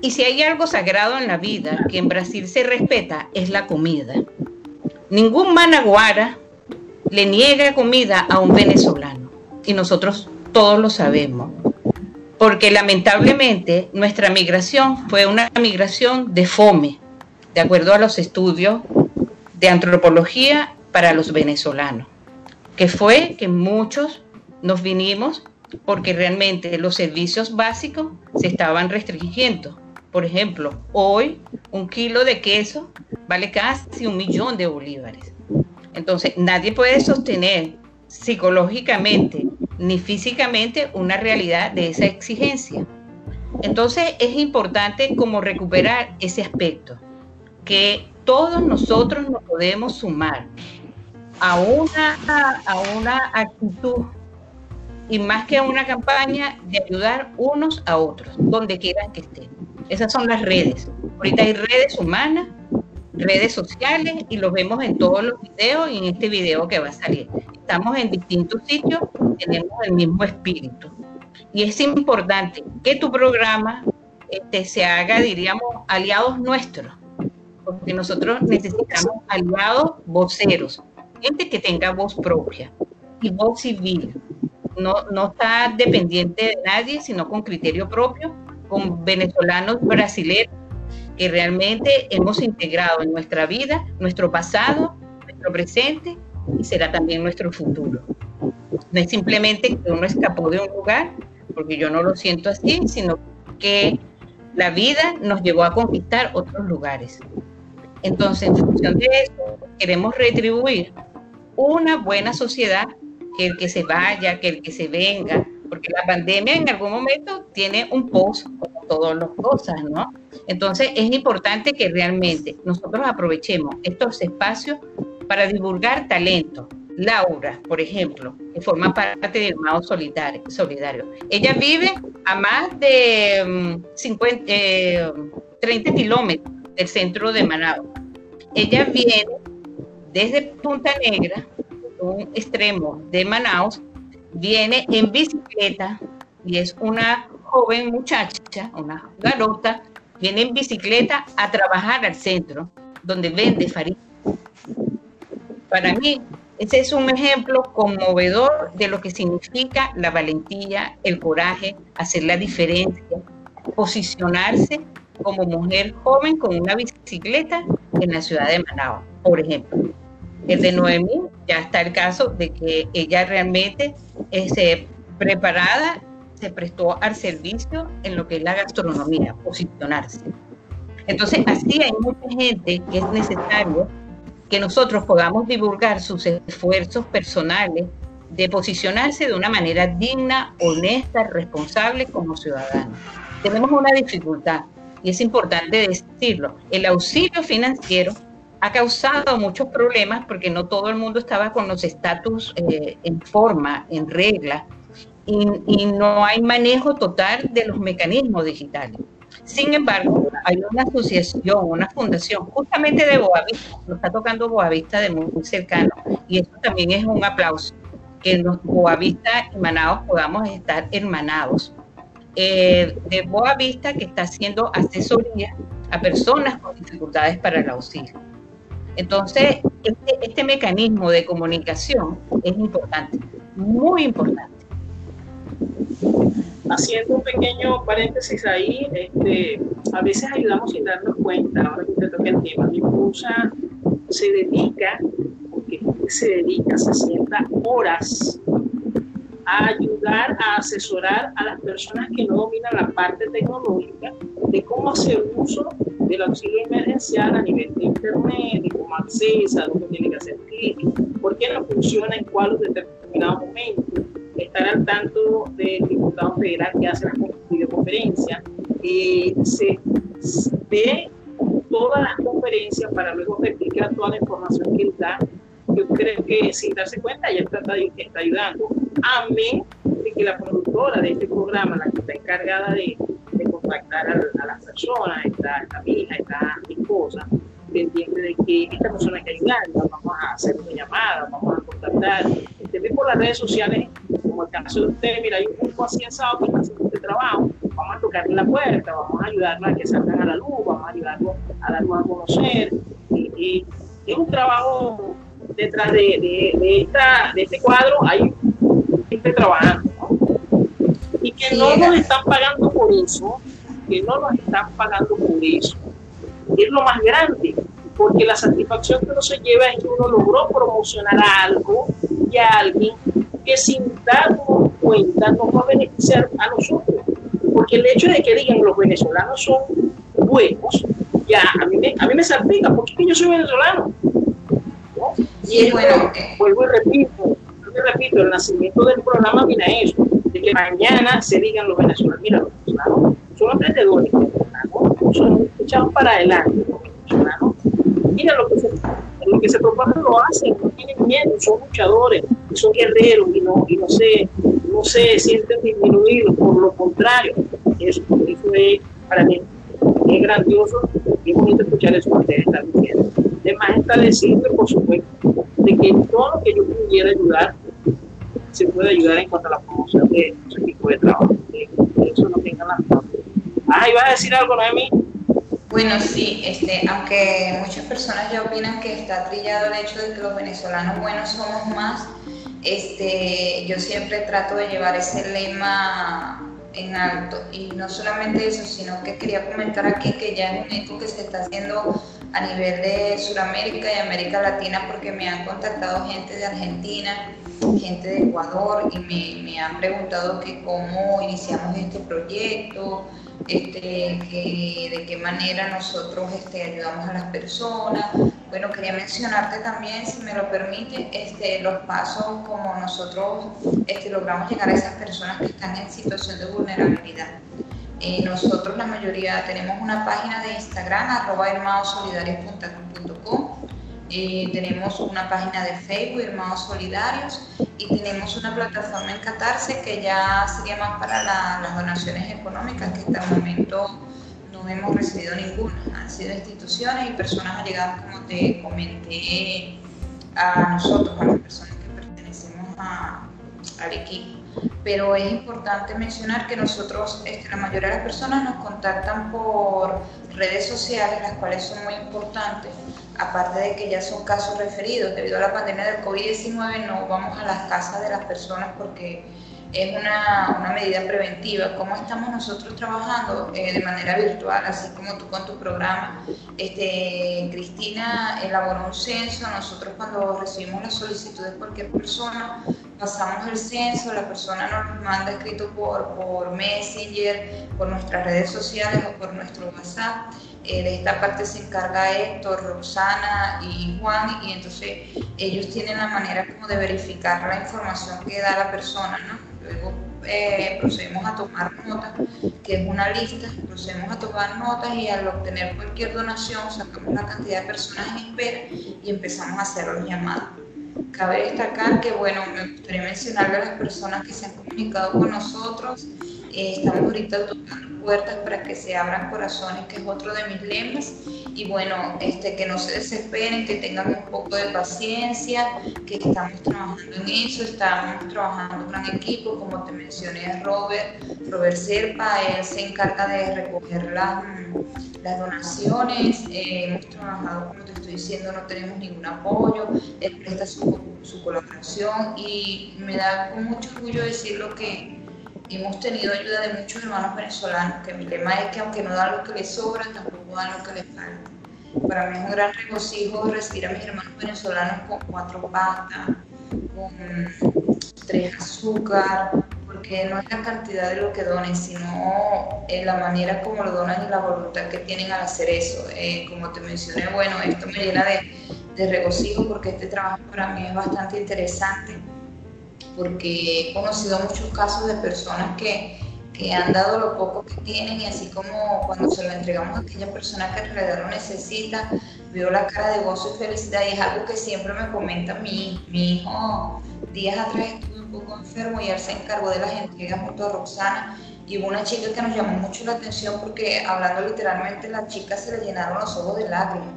Y si hay algo sagrado en la vida que en Brasil se respeta, es la comida. Ningún managuara le niega comida a un venezolano. Y nosotros todos lo sabemos. Porque lamentablemente nuestra migración fue una migración de fome, de acuerdo a los estudios de antropología para los venezolanos. Que fue que muchos nos vinimos porque realmente los servicios básicos se estaban restringiendo. Por ejemplo, hoy un kilo de queso vale casi un millón de bolívares. Entonces, nadie puede sostener psicológicamente ni físicamente una realidad de esa exigencia. Entonces, es importante como recuperar ese aspecto, que todos nosotros nos podemos sumar a una, a una actitud y más que una campaña de ayudar unos a otros, donde quieran que estén. Esas son las redes. Ahorita hay redes humanas, redes sociales y los vemos en todos los videos y en este video que va a salir. Estamos en distintos sitios, tenemos el mismo espíritu. Y es importante que tu programa este, se haga, diríamos, aliados nuestros, porque nosotros necesitamos aliados voceros, gente que tenga voz propia y voz civil. No, no está dependiente de nadie, sino con criterio propio con venezolanos brasileños que realmente hemos integrado en nuestra vida, nuestro pasado, nuestro presente y será también nuestro futuro. No es simplemente que uno escapó de un lugar, porque yo no lo siento así, sino que la vida nos llevó a conquistar otros lugares. Entonces, en función de eso, queremos retribuir una buena sociedad, que el que se vaya, que el que se venga, porque la pandemia en algún momento tiene un post, como todas las cosas, ¿no? Entonces es importante que realmente nosotros aprovechemos estos espacios para divulgar talento. Laura, por ejemplo, que forma parte del Mao Solidario. Ella vive a más de 50, mm, 30 eh, kilómetros del centro de Managua. Ella viene desde Punta Negra, un extremo de Manaus, viene en bicicleta y es una joven muchacha, una garota, viene en bicicleta a trabajar al centro, donde vende farina. Para mí, ese es un ejemplo conmovedor de lo que significa la valentía, el coraje, hacer la diferencia, posicionarse como mujer joven con una bicicleta en la ciudad de Managua, por ejemplo. El de Noemí ya está el caso de que ella realmente es eh, preparada, se prestó al servicio en lo que es la gastronomía, posicionarse. Entonces, así hay mucha gente que es necesario que nosotros podamos divulgar sus esfuerzos personales de posicionarse de una manera digna, honesta, responsable como ciudadanos. Tenemos una dificultad y es importante decirlo. El auxilio financiero ha causado muchos problemas porque no todo el mundo estaba con los estatus eh, en forma, en regla, y, no hay manejo total de los mecanismos digitales. Sin embargo, hay una asociación, una fundación, justamente de Boavista, nos está tocando Boavista de muy cercano, y eso también es un aplauso, que en Boavista y Manaos podamos estar hermanados. Eh, de Boavista que está haciendo asesoría a personas con dificultades para el auxilio. Entonces, este, este mecanismo de comunicación es importante, muy importante. Haciendo un pequeño paréntesis ahí, este, a veces ayudamos sin darnos cuenta, ahora que usted toca el tema, mi esposa se dedica, porque se dedica, se sienta horas a ayudar, a asesorar a las personas que no dominan la parte tecnológica de cómo hacer uso del auxilio emergencial a nivel de internet, de cómo accesa, dónde tiene que hacer clic, por qué no funciona en cuál determinado momento estar al tanto del diputado federal que hace la videoconferencia. Eh, se ve todas las conferencias para luego replicar toda la información que él da. Yo creo que sin darse cuenta ya está, está ayudando. A mí, de que la productora de este programa, la que está encargada de, contactar a, las personas, está, mi hija, está mi esposa, pendiente de que esta persona hay que ayudarla, vamos a hacer una llamada, vamos a contactar. Este, ve por las redes sociales como el caso de usted, mira, hay un grupo así que está haciendo este trabajo, vamos a tocarle la puerta, vamos a ayudarlo a que salgan a la luz, vamos a ayudarlo a darlo a conocer. Es un trabajo detrás de, de, esta, de este cuadro, hay gente trabajando, Y que no nos están pagando por eso, que no nos están pagando por eso. Es lo más grande, porque la satisfacción que uno se lleva es que uno logró promocionar algo y a alguien que sin darnos cuenta nos va a beneficiar a nosotros. Porque el hecho de que digan los venezolanos son buenos, ya a mí me, a mí me salpica, porque yo soy venezolano. Y bueno, vuelvo y repito, repito, el nacimiento del programa mira eso, de que mañana se digan los venezolanos, mira, los venezolanos son emprendedores, son echados para adelante, los venezolanos. Mira lo que se lo que se propone lo hacen, no tienen miedo, son luchadores, son guerreros y no, y no, se, no se sienten disminuidos, por lo contrario, eso, eso es para mí es grandioso es bonito escuchar eso que ustedes están diciendo. Además decirle, por supuesto, de que todo lo que yo pudiera ayudar, se puede ayudar en cuanto a la promoción de ese tipo de trabajo. eso no tenga las manos. Ah, ¿ibas a decir algo, Noemi? Bueno, sí, este, aunque muchas personas ya opinan que está trillado el hecho de que los venezolanos buenos somos más, este, yo siempre trato de llevar ese lema en alto. Y no solamente eso, sino que quería comentar aquí que ya es un hecho que se está haciendo a nivel de Sudamérica y América Latina porque me han contactado gente de Argentina, gente de Ecuador y me, me han preguntado que cómo iniciamos este proyecto, este, de qué manera nosotros este, ayudamos a las personas. Bueno, quería mencionarte también, si me lo permite, este, los pasos como nosotros este, logramos llegar a esas personas que están en situación de vulnerabilidad. Eh, nosotros la mayoría tenemos una página de Instagram, arroba hermanosolidarios.com eh, tenemos una página de Facebook, Hermanos Solidarios, y tenemos una plataforma en Catarse que ya sería más para las donaciones económicas, que hasta el momento no hemos recibido ninguna. Han sido instituciones y personas allegadas, como te comenté, a nosotros, a las personas que pertenecemos al equipo pero es importante mencionar que nosotros, la mayoría de las personas nos contactan por redes sociales, las cuales son muy importantes, aparte de que ya son casos referidos. Debido a la pandemia del COVID-19 no vamos a las casas de las personas porque es una, una medida preventiva. ¿Cómo estamos nosotros trabajando eh, de manera virtual, así como tú con tu programa? Este, Cristina elaboró un censo. Nosotros cuando recibimos la solicitud de cualquier persona, pasamos el censo, la persona nos manda escrito por, por Messenger, por nuestras redes sociales o por nuestro WhatsApp. Eh, de esta parte se encarga Héctor, Roxana y Juan y entonces ellos tienen la manera como de verificar la información que da la persona, ¿no? Luego eh, procedemos a tomar notas, que es una lista, procedemos a tomar notas y al obtener cualquier donación sacamos la cantidad de personas en espera y empezamos a hacer los llamados. Cabe destacar que, bueno, me gustaría mencionarle a las personas que se han comunicado con nosotros, eh, estamos ahorita tocando puertas para que se abran corazones, que es otro de mis lemas. Y bueno, este, que no se desesperen, que tengan un poco de paciencia, que estamos trabajando en eso, estamos trabajando un gran equipo, como te mencioné, Robert, Robert Serpa, él se encarga de recoger las, las donaciones, eh, hemos trabajado, como te estoy diciendo, no tenemos ningún apoyo, él presta su, su colaboración y me da mucho orgullo decirlo que hemos tenido ayuda de muchos hermanos venezolanos, que mi lema es que aunque no dan lo que les sobra, tampoco dan lo que les falta. Para mí es un gran regocijo recibir a mis hermanos venezolanos con cuatro patas, con tres azúcar, porque no es la cantidad de lo que donen, sino en la manera como lo donan y la voluntad que tienen al hacer eso. Eh, como te mencioné, bueno, esto me llena de, de regocijo porque este trabajo para mí es bastante interesante porque he conocido muchos casos de personas que, que, han dado lo poco que tienen y así como cuando se lo entregamos a aquella persona que en realidad lo necesita, veo la cara de gozo y felicidad y es algo que siempre me comenta mi, mi hijo. Días atrás estuve un poco enfermo y él se encargó de las entregas junto a Roxana y hubo una chica que nos llamó mucho la atención porque hablando literalmente la chica se le llenaron los ojos de lágrimas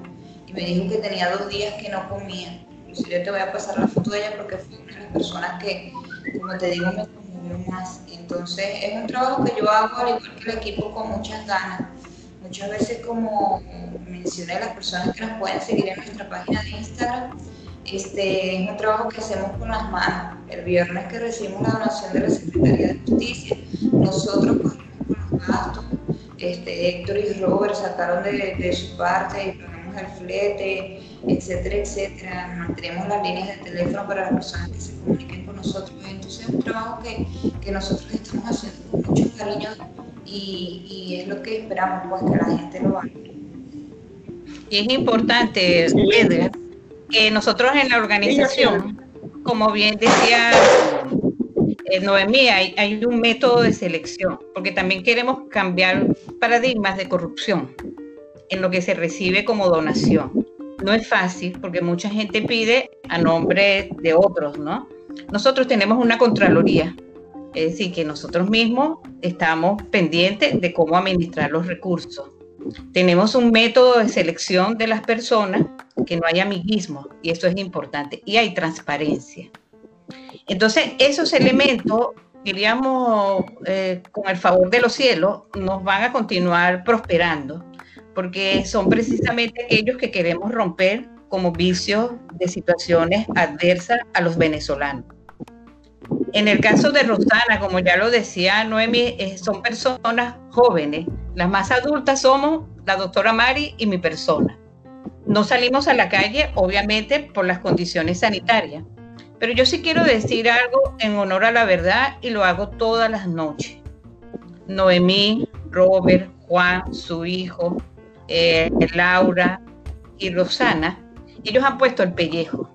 y me dijo que tenía dos días que no comía. Inclusive te voy a pasar la foto de ella porque fue personas que, como te digo, me conmovió más. Entonces, es un trabajo que yo hago al igual que el equipo con muchas ganas. Muchas veces, como mencioné, las personas que nos pueden seguir en nuestra página de Instagram, este, es un trabajo que hacemos con las manos. El viernes que recibimos la donación de la Secretaría de Justicia, nosotros cogimos con los gastos. Este, Héctor y Robert sacaron de, de su parte y pagamos el flete, etcétera, etcétera. Mantenemos las líneas de teléfono para las personas que se comuniquen con nosotros. Entonces es un trabajo que, que nosotros estamos haciendo con mucho cariño y, y, es lo que esperamos, pues que la gente lo haga. Es importante, Pedro, que nosotros en la organización, como bien decía eh, Noemí, hay, hay un método de selección, porque también queremos cambiar paradigmas de corrupción en lo que se recibe como donación no es fácil porque mucha gente pide a nombre de otros, ¿no? Nosotros tenemos una Contraloría, es decir, que nosotros mismos estamos pendientes de cómo administrar los recursos. Tenemos un método de selección de las personas, que no hay amiguismo, y eso es importante, y hay transparencia. Entonces, esos elementos, diríamos, eh, con el favor de los cielos, nos van a continuar prosperando porque son precisamente aquellos que queremos romper como vicios de situaciones adversas a los venezolanos. En el caso de Rosana, como ya lo decía Noemi, eh, son personas jóvenes. Las más adultas somos la doctora Mari y mi persona. No salimos a la calle, obviamente, por las condiciones sanitarias. Pero yo sí quiero decir algo en honor a la verdad y lo hago todas las noches. Noemí, Robert, Juan, su hijo, eh, Laura y Rosana, ellos han puesto el pellejo.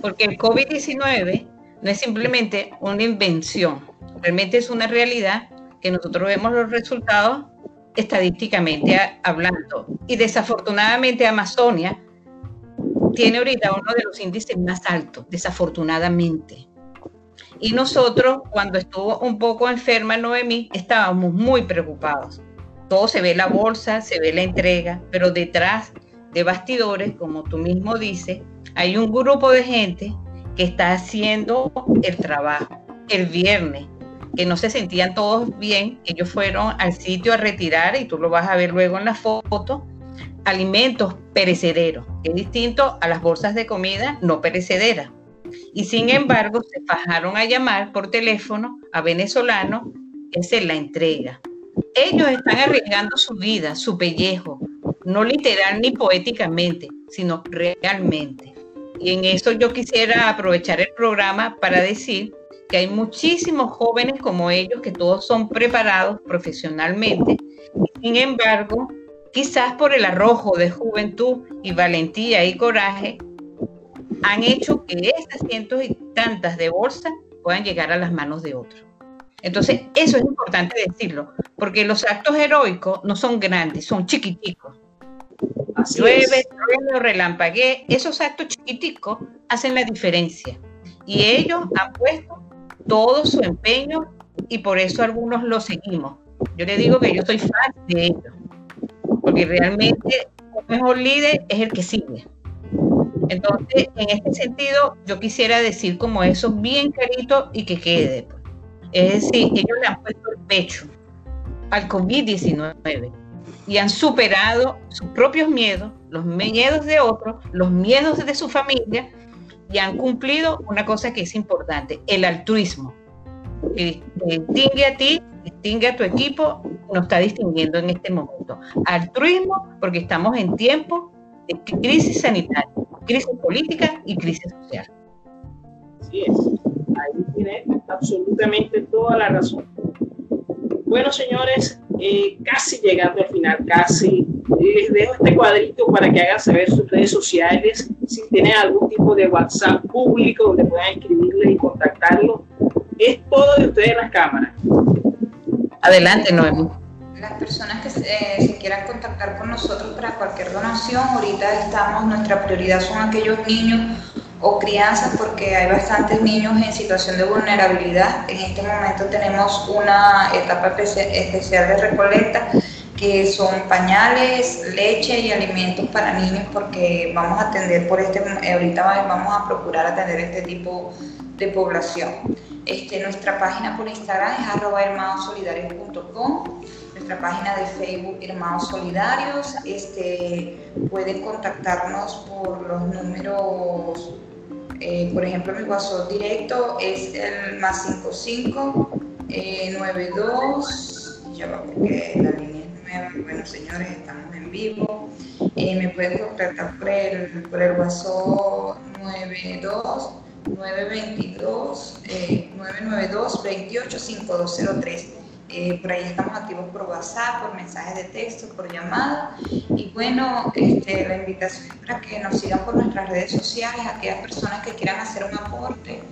Porque el COVID-19 no es simplemente una invención, realmente es una realidad que nosotros vemos los resultados estadísticamente hablando. Y desafortunadamente Amazonia tiene ahorita uno de los índices más altos, desafortunadamente. Y nosotros, cuando estuvo un poco enferma Noemí, estábamos muy preocupados todo se ve la bolsa, se ve la entrega, pero detrás de bastidores, como tú mismo dices, hay un grupo de gente que está haciendo el trabajo. El viernes, que no se sentían todos bien, ellos fueron al sitio a retirar, y tú lo vas a ver luego en la foto, alimentos perecederos, que es distinto a las bolsas de comida no perecederas. Y sin embargo, se bajaron a llamar por teléfono a venezolanos, esa es la entrega. Ellos están arriesgando su vida, su pellejo, no literal ni poéticamente, sino realmente. Y en eso yo quisiera aprovechar el programa para decir que hay muchísimos jóvenes como ellos que todos son preparados profesionalmente. Sin embargo, quizás por el arrojo de juventud y valentía y coraje, han hecho que esas cientos y tantas de bolsa puedan llegar a las manos de otros. Entonces, eso es importante decirlo, porque los actos heroicos no son grandes, son chiquiticos. Llueve, trueno, relampaguee, esos actos chiquiticos hacen la diferencia. Y ellos han puesto todo su empeño y por eso algunos lo seguimos. Yo le digo que yo soy fan de ellos, porque realmente el mejor líder es el que sigue. Entonces, en este sentido, yo quisiera decir como eso bien clarito y que quede. Es decir, ellos le han puesto el pecho al COVID-19 y han superado sus propios miedos, los miedos de otros, los miedos de su familia y han cumplido una cosa que es importante, el altruismo. Que distingue a ti, distingue a tu equipo, nos está distinguiendo en este momento. Altruismo porque estamos en tiempo de crisis sanitaria, crisis política y crisis social. Así es, ahí tiene absolutamente toda la razón. Bueno, señores, eh, casi llegando al final, casi. Les dejo este cuadrito para que hagan saber sus redes sociales, si tienen algún tipo de WhatsApp público donde puedan escribirles y contactarlos. Es todo de ustedes en las cámaras. Adelante, Noemi. Las personas que se, quieran contactar con nosotros para cualquier donación, ahorita estamos, nuestra prioridad son aquellos niños o crianzas porque hay bastantes niños en situación de vulnerabilidad. En este momento tenemos una etapa especial de recolecta que son pañales, leche y alimentos para niños porque vamos a atender por este, ahorita vamos a procurar atender este tipo de población. Este, nuestra página por Instagram es arroba nuestra página de Facebook Hermanos Solidarios. Este, pueden contactarnos por los números, eh, por ejemplo, mi WhatsApp directo es el más 55 eh, 92, ya va porque la línea es nueva. Bueno, señores, estamos en vivo. Eh, me pueden contactar por el, por el WhatsApp 92 922 992 285203 eh, por ahí estamos activos por WhatsApp, por mensajes de texto, por llamada. Y bueno, este, la invitación es para que nos sigan por nuestras redes sociales, aquellas personas que quieran hacer un aporte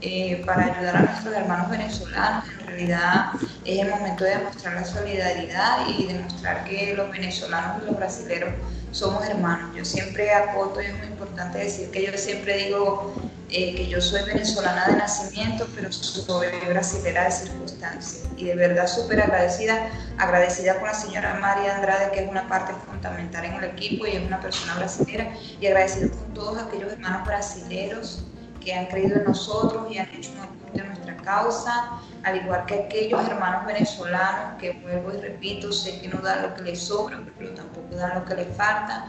eh, para ayudar a nuestros hermanos venezolanos. En realidad es el momento de demostrar la solidaridad y demostrar que los venezolanos y los brasileños somos hermanos. Yo siempre acoto y es muy importante decir que yo siempre digo eh, que yo soy venezolana de nacimiento, pero soy brasilera de circunstancias. Y de verdad súper agradecida, agradecida con la señora María Andrade, que es una parte fundamental en el equipo y es una persona brasilera, y agradecida con todos aquellos hermanos brasileros que han creído en nosotros y han hecho un aporte a nuestra causa, al igual que aquellos hermanos venezolanos que vuelvo y repito, sé que no dan lo que les sobra, pero tampoco dan lo que les falta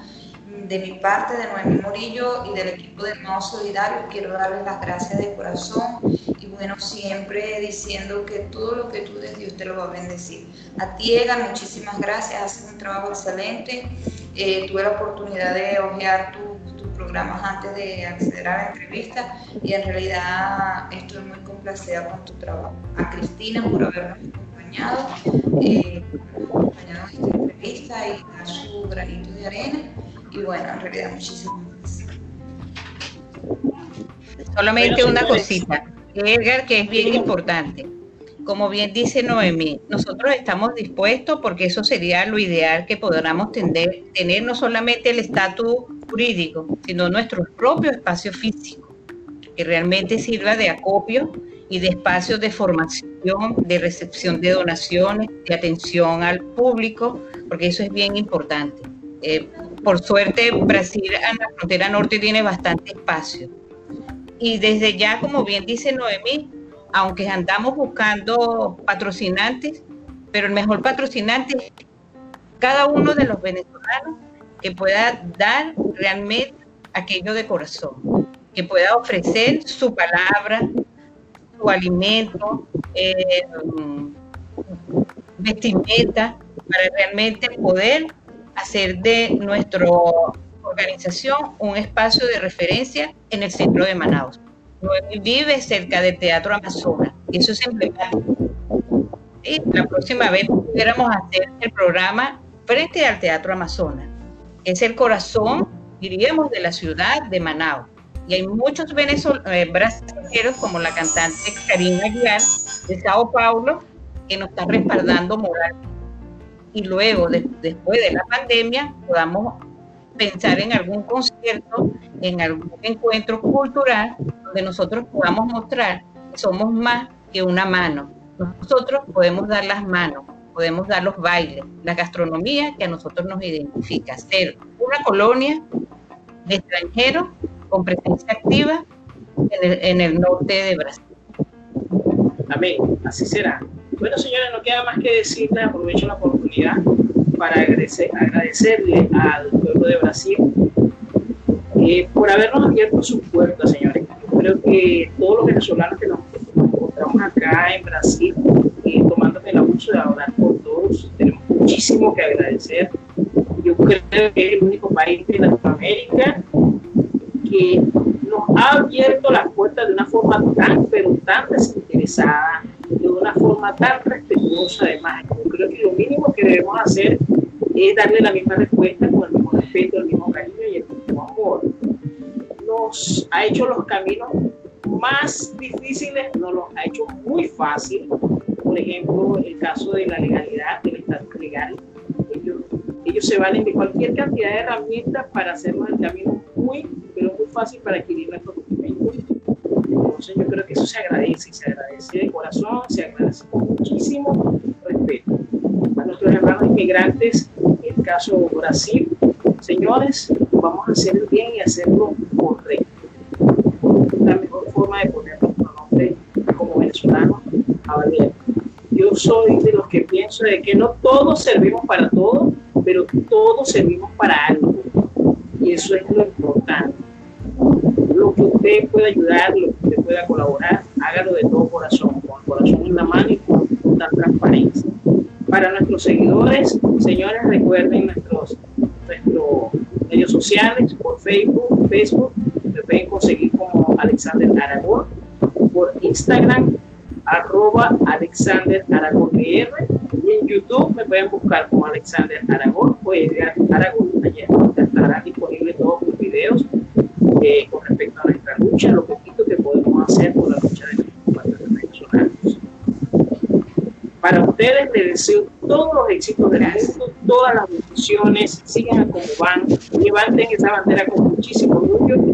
de mi parte, de Noemí Morillo y del equipo de Hermanos Solidarios, quiero darles las gracias de corazón y bueno, siempre diciendo que todo lo que tú des, Dios te lo va a bendecir. A ti, Egan, muchísimas gracias, haces un trabajo excelente. Eh, tuve la oportunidad de ojear tus programas antes de acceder a la entrevista y en realidad estoy muy complacida con tu trabajo. A Cristina por habernos acompañado, eh, acompañado en esta entrevista y dar su granito de arena y bueno, en realidad muchísimas gracias. Solamente una cosita, Edgar, que es bien importante. Como bien dice Noemí, nosotros estamos dispuestos porque eso sería lo ideal que podamos tener, tener no solamente el estatus jurídico, sino nuestro propio espacio físico, que realmente sirva de acopio y de espacio de formación, de recepción de donaciones, de atención al público, porque eso es bien importante. Eh, por suerte, Brasil en la frontera norte tiene bastante espacio. Y desde ya, como bien dice Noemí, aunque andamos buscando patrocinantes, pero el mejor patrocinante es cada uno de los venezolanos que pueda dar realmente aquello de corazón, que pueda ofrecer su palabra, su alimento, eh, vestimenta, para realmente poder hacer de nuestra organización un espacio de referencia en el centro de Manaus. Vive cerca del Teatro Amazonas eso es emblemático. Y la próxima vez pudiéramos hacer el programa frente al Teatro Amazonas. Es el corazón, diríamos, de la ciudad de Manaus. Y hay muchos eh, brasileños, como la cantante Karina Aguilar de Sao Paulo, que nos está respaldando moralmente y luego, después de la pandemia, podamos pensar en algún concierto, en algún encuentro cultural donde nosotros podamos mostrar que somos más que una mano. Nosotros podemos dar las manos podemos dar los bailes, la gastronomía que a nosotros nos identifica, ser una colonia de extranjeros con presencia activa en el, norte de Brasil. Amén, así será. Bueno, señores, no queda más que decirle, aprovecho la oportunidad para agradecer, agradecerle al pueblo de Brasil eh, por habernos abierto sus puertas, señores. Yo creo que todos los venezolanos que nos, encontramos acá en Brasil, eh, tomando el abuso de hablar por todos, tenemos muchísimo que agradecer. Yo creo que es el único país de Latinoamérica nos ha abierto las puertas de una forma tan, pero tan desinteresada, de una forma tan respetuosa además. Yo creo que lo mínimo que debemos hacer es darle la misma respuesta con el mismo respeto, el mismo cariño y el mismo amor. Nos ha hecho los caminos más difíciles, nos los ha hecho muy fácil. Por ejemplo, el caso de la legalidad, del estatus legal. Ellos, ellos se valen de cualquier cantidad de herramientas para hacernos el camino muy, pero muy fácil para adquirir nuestros documentos. Entonces yo creo que eso se agradece, se agradece de corazón, se agradece con muchísimo respeto. A nuestros hermanos inmigrantes, en el caso Brasil, señores, vamos a hacer el bien y hacerlo correcto. La mejor forma de poner nuestro nombre como venezolanos a valer. Yo soy de los que pienso de que no todos servimos para todo, todos servimos para algo. Y eso es lo importante. Lo que usted pueda ayudar, lo que usted pueda colaborar, hágalo de todo corazón, con el corazón en la mano y con total transparencia. Para nuestros seguidores, señores, recuerden nuestros, medios sociales, por Facebook, Facebook, me pueden conseguir como Alexander Aragón, por Instagram, arroba Alexander Aragón y en YouTube me pueden buscar como Alexander Aragón Edgar Aragón. Ayer estarán disponibles todos los videos eh, con respecto a nuestra lucha, lo poquito que podemos hacer por la lucha de los compatriotas venezolanos. Para ustedes les deseo todos los éxitos del mundo, todas las bendiciones, sigan como van, levanten esa bandera con muchísimo orgullo